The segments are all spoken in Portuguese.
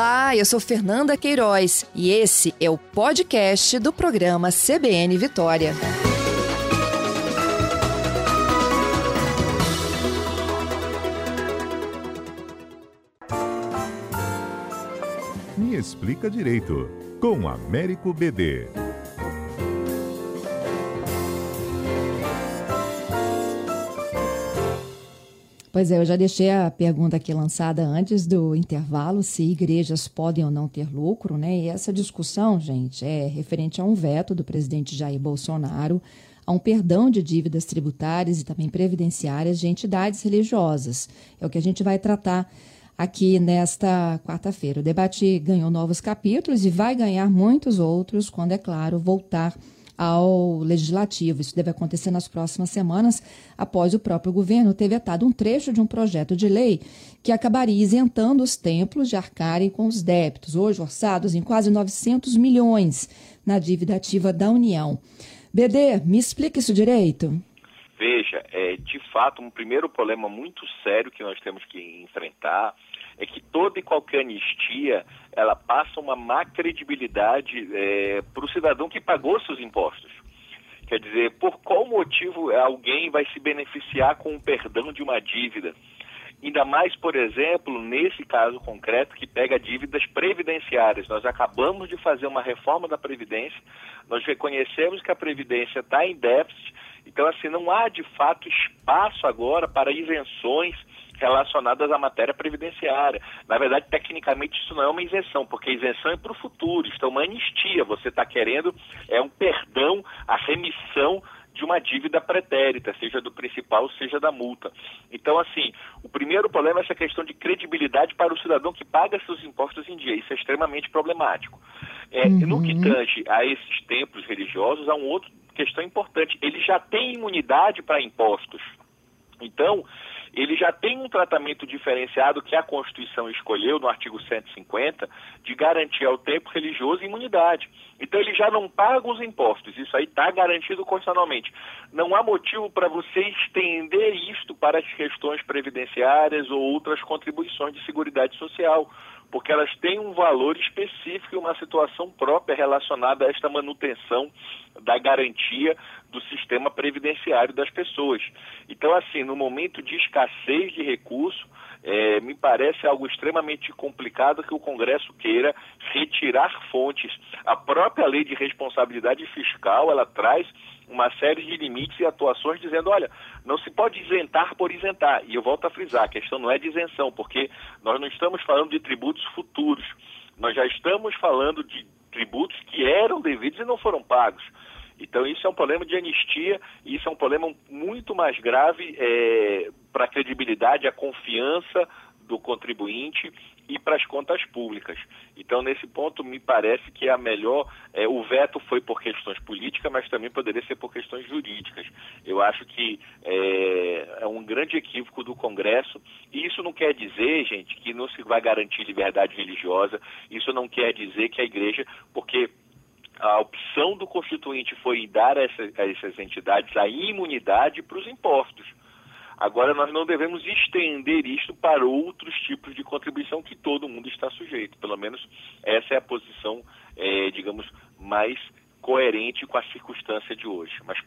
Olá, eu sou Fernanda Queiroz e esse é o podcast do programa CBN Vitória. Me explica direito, com Américo BD. Pois é, eu já deixei a pergunta aqui lançada antes do intervalo, se igrejas podem ou não ter lucro, né? E essa discussão, gente, é referente a um veto do presidente Jair Bolsonaro a um perdão de dívidas tributárias e também previdenciárias de entidades religiosas. É o que a gente vai tratar aqui nesta quarta-feira. O debate ganhou novos capítulos e vai ganhar muitos outros quando, é claro, voltar ao legislativo. Isso deve acontecer nas próximas semanas, após o próprio governo ter vetado um trecho de um projeto de lei que acabaria isentando os templos de arcarem com os débitos, hoje orçados em quase 900 milhões na dívida ativa da União. BD, me explica isso direito. Veja, é, de fato, um primeiro problema muito sério que nós temos que enfrentar é que toda e qualquer anistia ela passa uma má credibilidade é, para o cidadão que pagou seus impostos. Quer dizer, por qual motivo alguém vai se beneficiar com o perdão de uma dívida? Ainda mais, por exemplo, nesse caso concreto que pega dívidas previdenciárias. Nós acabamos de fazer uma reforma da Previdência, nós reconhecemos que a Previdência está em déficit, então, assim, não há de fato espaço agora para isenções relacionadas à matéria previdenciária. Na verdade, tecnicamente, isso não é uma isenção, porque a isenção é para o futuro, isso é uma anistia. Você está querendo é um perdão, a remissão de uma dívida pretérita, seja do principal, seja da multa. Então, assim, o primeiro problema é essa questão de credibilidade para o cidadão que paga seus impostos em dia. Isso é extremamente problemático. É, uhum. No que tange a esses templos religiosos, há uma outra questão importante. Ele já tem imunidade para impostos. Então, ele já tem um tratamento diferenciado que a Constituição escolheu no artigo 150 de garantir ao tempo religioso imunidade. Então ele já não paga os impostos, isso aí está garantido constitucionalmente. Não há motivo para você estender isto para as questões previdenciárias ou outras contribuições de seguridade social porque elas têm um valor específico e uma situação própria relacionada a esta manutenção da garantia do sistema previdenciário das pessoas. Então, assim, no momento de escassez de recurso, é, me parece algo extremamente complicado que o Congresso queira retirar fontes. A própria lei de responsabilidade fiscal, ela traz uma série de limites e atuações dizendo, olha, não se pode isentar por isentar. E eu volto a frisar, a questão não é de isenção, porque nós não estamos falando de tributos futuros. Nós já estamos falando de tributos que eram devidos e não foram pagos. Então isso é um problema de anistia e isso é um problema muito mais grave é, para a credibilidade, a confiança do contribuinte e para as contas públicas. Então, nesse ponto, me parece que a melhor. É, o veto foi por questões políticas, mas também poderia ser por questões jurídicas. Eu acho que é, é um grande equívoco do Congresso. E isso não quer dizer, gente, que não se vai garantir liberdade religiosa. Isso não quer dizer que a igreja. Porque a opção do Constituinte foi dar a essas entidades a imunidade para os impostos. Agora, nós não devemos estender isto para outros tipos de contribuição que todo mundo está sujeito. Pelo menos essa é a posição, é, digamos, mais coerente com a circunstância de hoje. Mas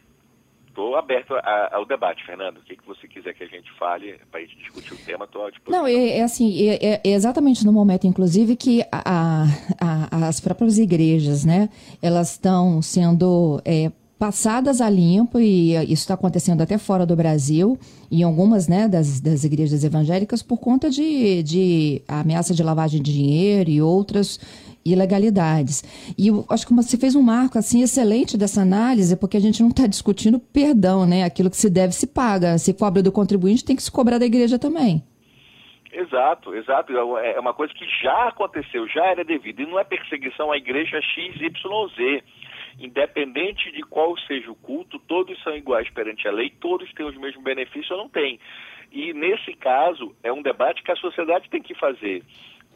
estou aberto a, ao debate, Fernando. O que, que você quiser que a gente fale para a gente discutir o tema, estou. Não, é, é assim, é, é, exatamente no momento, inclusive, que a, a, as próprias igrejas, né, elas estão sendo é, passadas a limpo, e isso está acontecendo até fora do Brasil, em algumas né, das, das igrejas evangélicas, por conta de, de ameaça de lavagem de dinheiro e outras ilegalidades. E eu acho que você fez um marco assim excelente dessa análise, porque a gente não está discutindo perdão, né? Aquilo que se deve se paga. Se cobra do contribuinte, tem que se cobrar da igreja também. Exato, exato. É, é uma coisa que já aconteceu, já era devido. E não é perseguição à igreja XYZ. Independente de qual seja o culto, todos são iguais perante a lei, todos têm os mesmos benefícios ou não têm. E nesse caso, é um debate que a sociedade tem que fazer.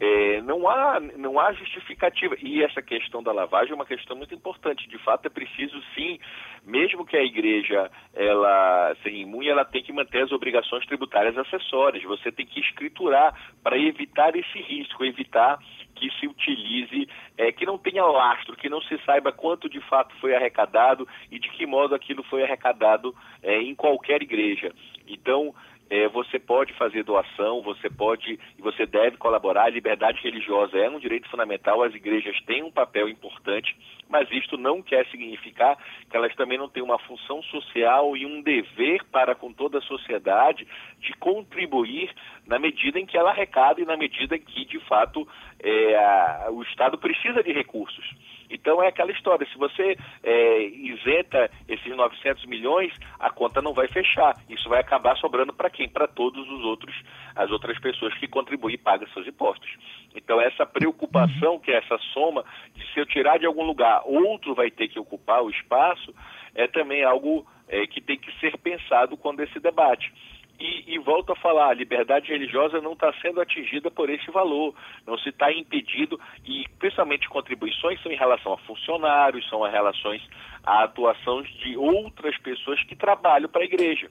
É, não, há, não há justificativa. E essa questão da lavagem é uma questão muito importante. De fato, é preciso sim, mesmo que a igreja ela seja imune, ela tem que manter as obrigações tributárias acessórias. Você tem que escriturar para evitar esse risco, evitar que se utilize, é, que não tenha lastro, que não se saiba quanto de fato foi arrecadado e de que modo aquilo foi arrecadado é, em qualquer igreja. Então, é, você pode fazer doação, você pode e você deve colaborar. A liberdade religiosa é um direito fundamental, as igrejas têm um papel importante, mas isto não quer significar que elas também não têm uma função social e um dever para com toda a sociedade de contribuir na medida em que ela arrecada e na medida em que, de fato, é, a, o Estado precisa de recursos. Então é aquela história, se você é, isenta esses 900 milhões, a conta não vai fechar. Isso vai acabar sobrando para quem? Para todos os outros, as outras pessoas que contribuem e pagam seus impostos. Então essa preocupação que é essa soma de se eu tirar de algum lugar, outro vai ter que ocupar o espaço, é também algo é, que tem que ser pensado quando esse debate. E, e, volto a falar, a liberdade religiosa não está sendo atingida por esse valor, não se está impedido, e principalmente contribuições são em relação a funcionários, são em relações à atuação de outras pessoas que trabalham para a igreja.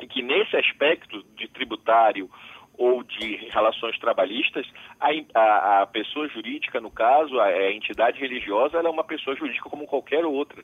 E que nesse aspecto de tributário ou de relações trabalhistas, a, a, a pessoa jurídica, no caso, a, a entidade religiosa, é uma pessoa jurídica como qualquer outra.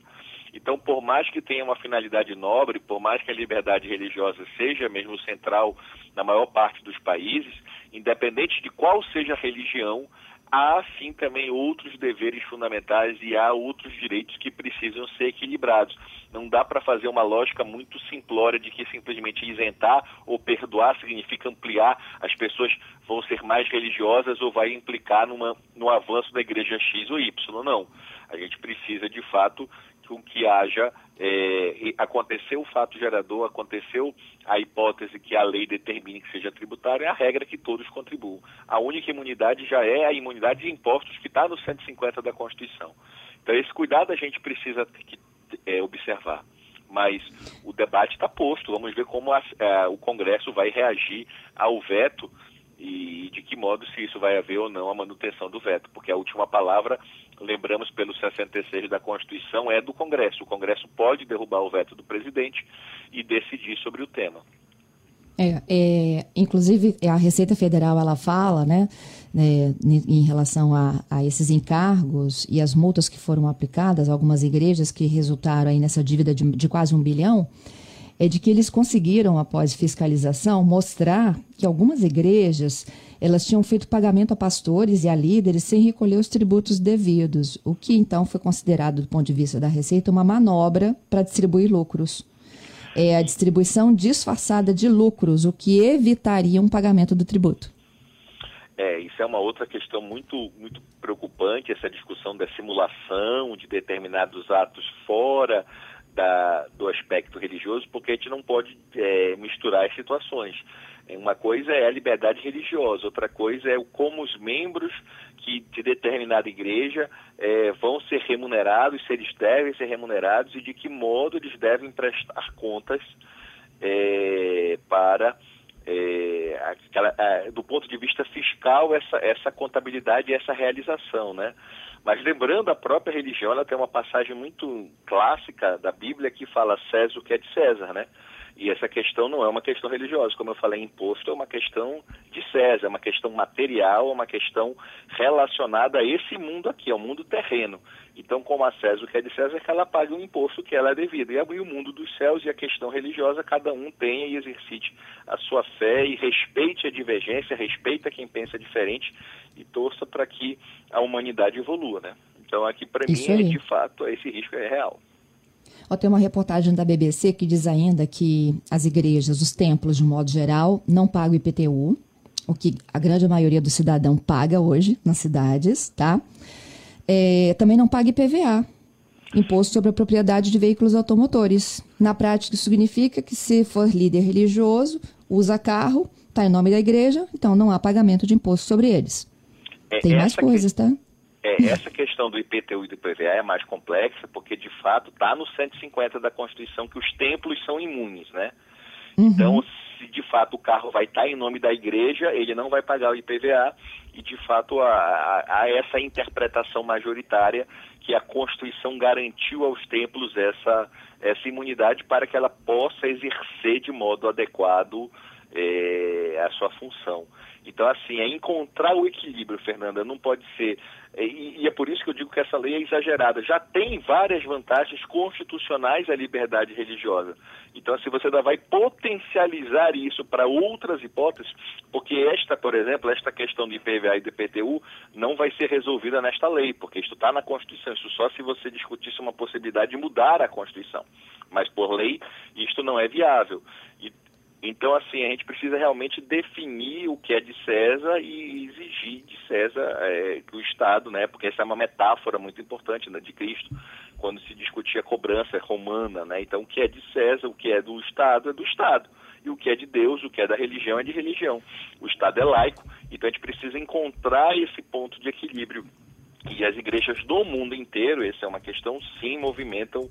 Então, por mais que tenha uma finalidade nobre, por mais que a liberdade religiosa seja mesmo central na maior parte dos países, independente de qual seja a religião, há sim também outros deveres fundamentais e há outros direitos que precisam ser equilibrados. Não dá para fazer uma lógica muito simplória de que simplesmente isentar ou perdoar significa ampliar, as pessoas vão ser mais religiosas ou vai implicar numa, no avanço da igreja X ou Y. Não. A gente precisa, de fato, com que haja é, aconteceu o fato gerador, aconteceu a hipótese que a lei determine que seja tributário, é a regra que todos contribuam. A única imunidade já é a imunidade de impostos que está no 150 da Constituição. Então, esse cuidado a gente precisa que, é, observar. Mas o debate está posto, vamos ver como a, a, o Congresso vai reagir ao veto e de que modo se isso vai haver ou não a manutenção do veto, porque a última palavra, lembramos pelo 66 da Constituição, é do Congresso. O Congresso pode derrubar o veto do presidente e decidir sobre o tema. É, é, inclusive a Receita Federal ela fala, né, né em relação a, a, esses encargos e as multas que foram aplicadas algumas igrejas que resultaram aí nessa dívida de, de quase um bilhão, é de que eles conseguiram, após fiscalização, mostrar que algumas igrejas elas tinham feito pagamento a pastores e a líderes sem recolher os tributos devidos, o que então foi considerado, do ponto de vista da Receita, uma manobra para distribuir lucros. É a distribuição disfarçada de lucros, o que evitaria um pagamento do tributo. É, isso é uma outra questão muito, muito preocupante, essa discussão da simulação de determinados atos fora da, do aspecto religioso, porque a gente não pode é, misturar as situações. Uma coisa é a liberdade religiosa, outra coisa é como os membros que de determinada igreja é, vão ser remunerados, se eles devem ser remunerados e de que modo eles devem prestar contas é, para é, aquela, é, do ponto de vista fiscal essa, essa contabilidade e essa realização, né? Mas lembrando, a própria religião, ela tem uma passagem muito clássica da Bíblia que fala César o que é de César, né? E essa questão não é uma questão religiosa, como eu falei, imposto é uma questão de César, é uma questão material, é uma questão relacionada a esse mundo aqui, ao mundo terreno. Então, como a César o que é de César, é que ela pague o imposto que ela é devido. E o mundo dos céus e a questão religiosa, cada um tenha e exercite a sua fé e respeite a divergência, respeita quem pensa diferente e torça para que a humanidade evolua, né? Então, aqui para mim, é, de fato, esse risco é real. Ó, tem uma reportagem da BBC que diz ainda que as igrejas, os templos, de um modo geral, não pagam IPTU, o que a grande maioria do cidadão paga hoje nas cidades, tá? É, também não paga IPVA, Imposto sobre a Propriedade de Veículos Automotores. Na prática, isso significa que se for líder religioso, usa carro, está em nome da igreja, então não há pagamento de imposto sobre eles. É, Tem mais coisas, que... tá? É, essa questão do IPTU e do IPVA é mais complexa, porque de fato está no 150 da Constituição que os templos são imunes, né? Uhum. Então, se de fato o carro vai estar tá em nome da igreja, ele não vai pagar o IPVA e de fato há, há essa interpretação majoritária que a Constituição garantiu aos templos essa, essa imunidade para que ela possa exercer de modo adequado é, a sua função. Então, assim, é encontrar o equilíbrio, Fernanda, não pode ser. E, e, é por isso que eu digo que essa lei é exagerada. Já tem várias vantagens constitucionais à liberdade religiosa. Então, assim, você ainda vai potencializar isso para outras hipóteses, porque esta, por exemplo, esta questão de IPVA e de PTU não vai ser resolvida nesta lei, porque isso está na Constituição. Isso só se você discutisse uma possibilidade de mudar a Constituição. Mas, por lei, isto não é viável. E então, assim, a gente precisa realmente definir o que é de César e exigir de César é, que o Estado, né, porque essa é uma metáfora muito importante né, de Cristo, quando se discutia a cobrança romana, né, então o que é de César, o que é do Estado é do Estado, e o que é de Deus, o que é da religião é de religião. O Estado é laico, então a gente precisa encontrar esse ponto de equilíbrio. E as igrejas do mundo inteiro, essa é uma questão, sim, movimentam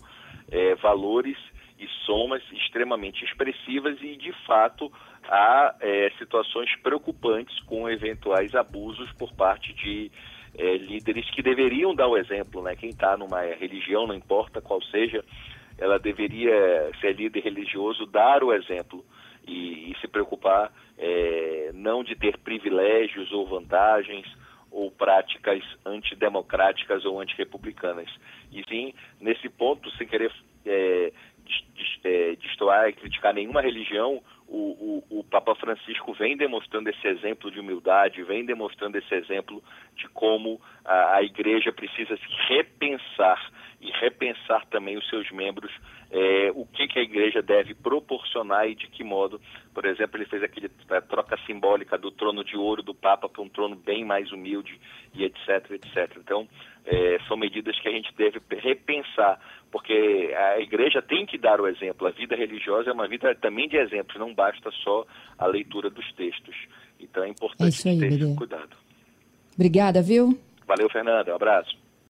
é, valores e somas extremamente expressivas e, de fato, há é, situações preocupantes com eventuais abusos por parte de é, líderes que deveriam dar o exemplo. Né? Quem está numa religião, não importa qual seja, ela deveria ser líder religioso, dar o exemplo e, e se preocupar é, não de ter privilégios ou vantagens ou práticas antidemocráticas ou antirrepublicanas. E sim, nesse ponto, sem querer é, é, destoar e criticar nenhuma religião, o, o, o, Papa Francisco vem demonstrando esse exemplo de humildade, vem demonstrando esse exemplo de como a, a igreja precisa se repensar e repensar também os seus membros, é, o que, que, a igreja deve proporcionar e de que modo. Por exemplo, ele fez aquele a troca simbólica do trono de ouro do Papa para um trono bem mais humilde e etc, etc. Então, é, são medidas que a gente deve repensar, porque a igreja tem que dar o exemplo. A vida religiosa é uma vida também de exemplos, não basta só a leitura dos textos. Então é importante é aí, ter esse cuidado. Obrigada, viu? Valeu, Fernanda. Um abraço.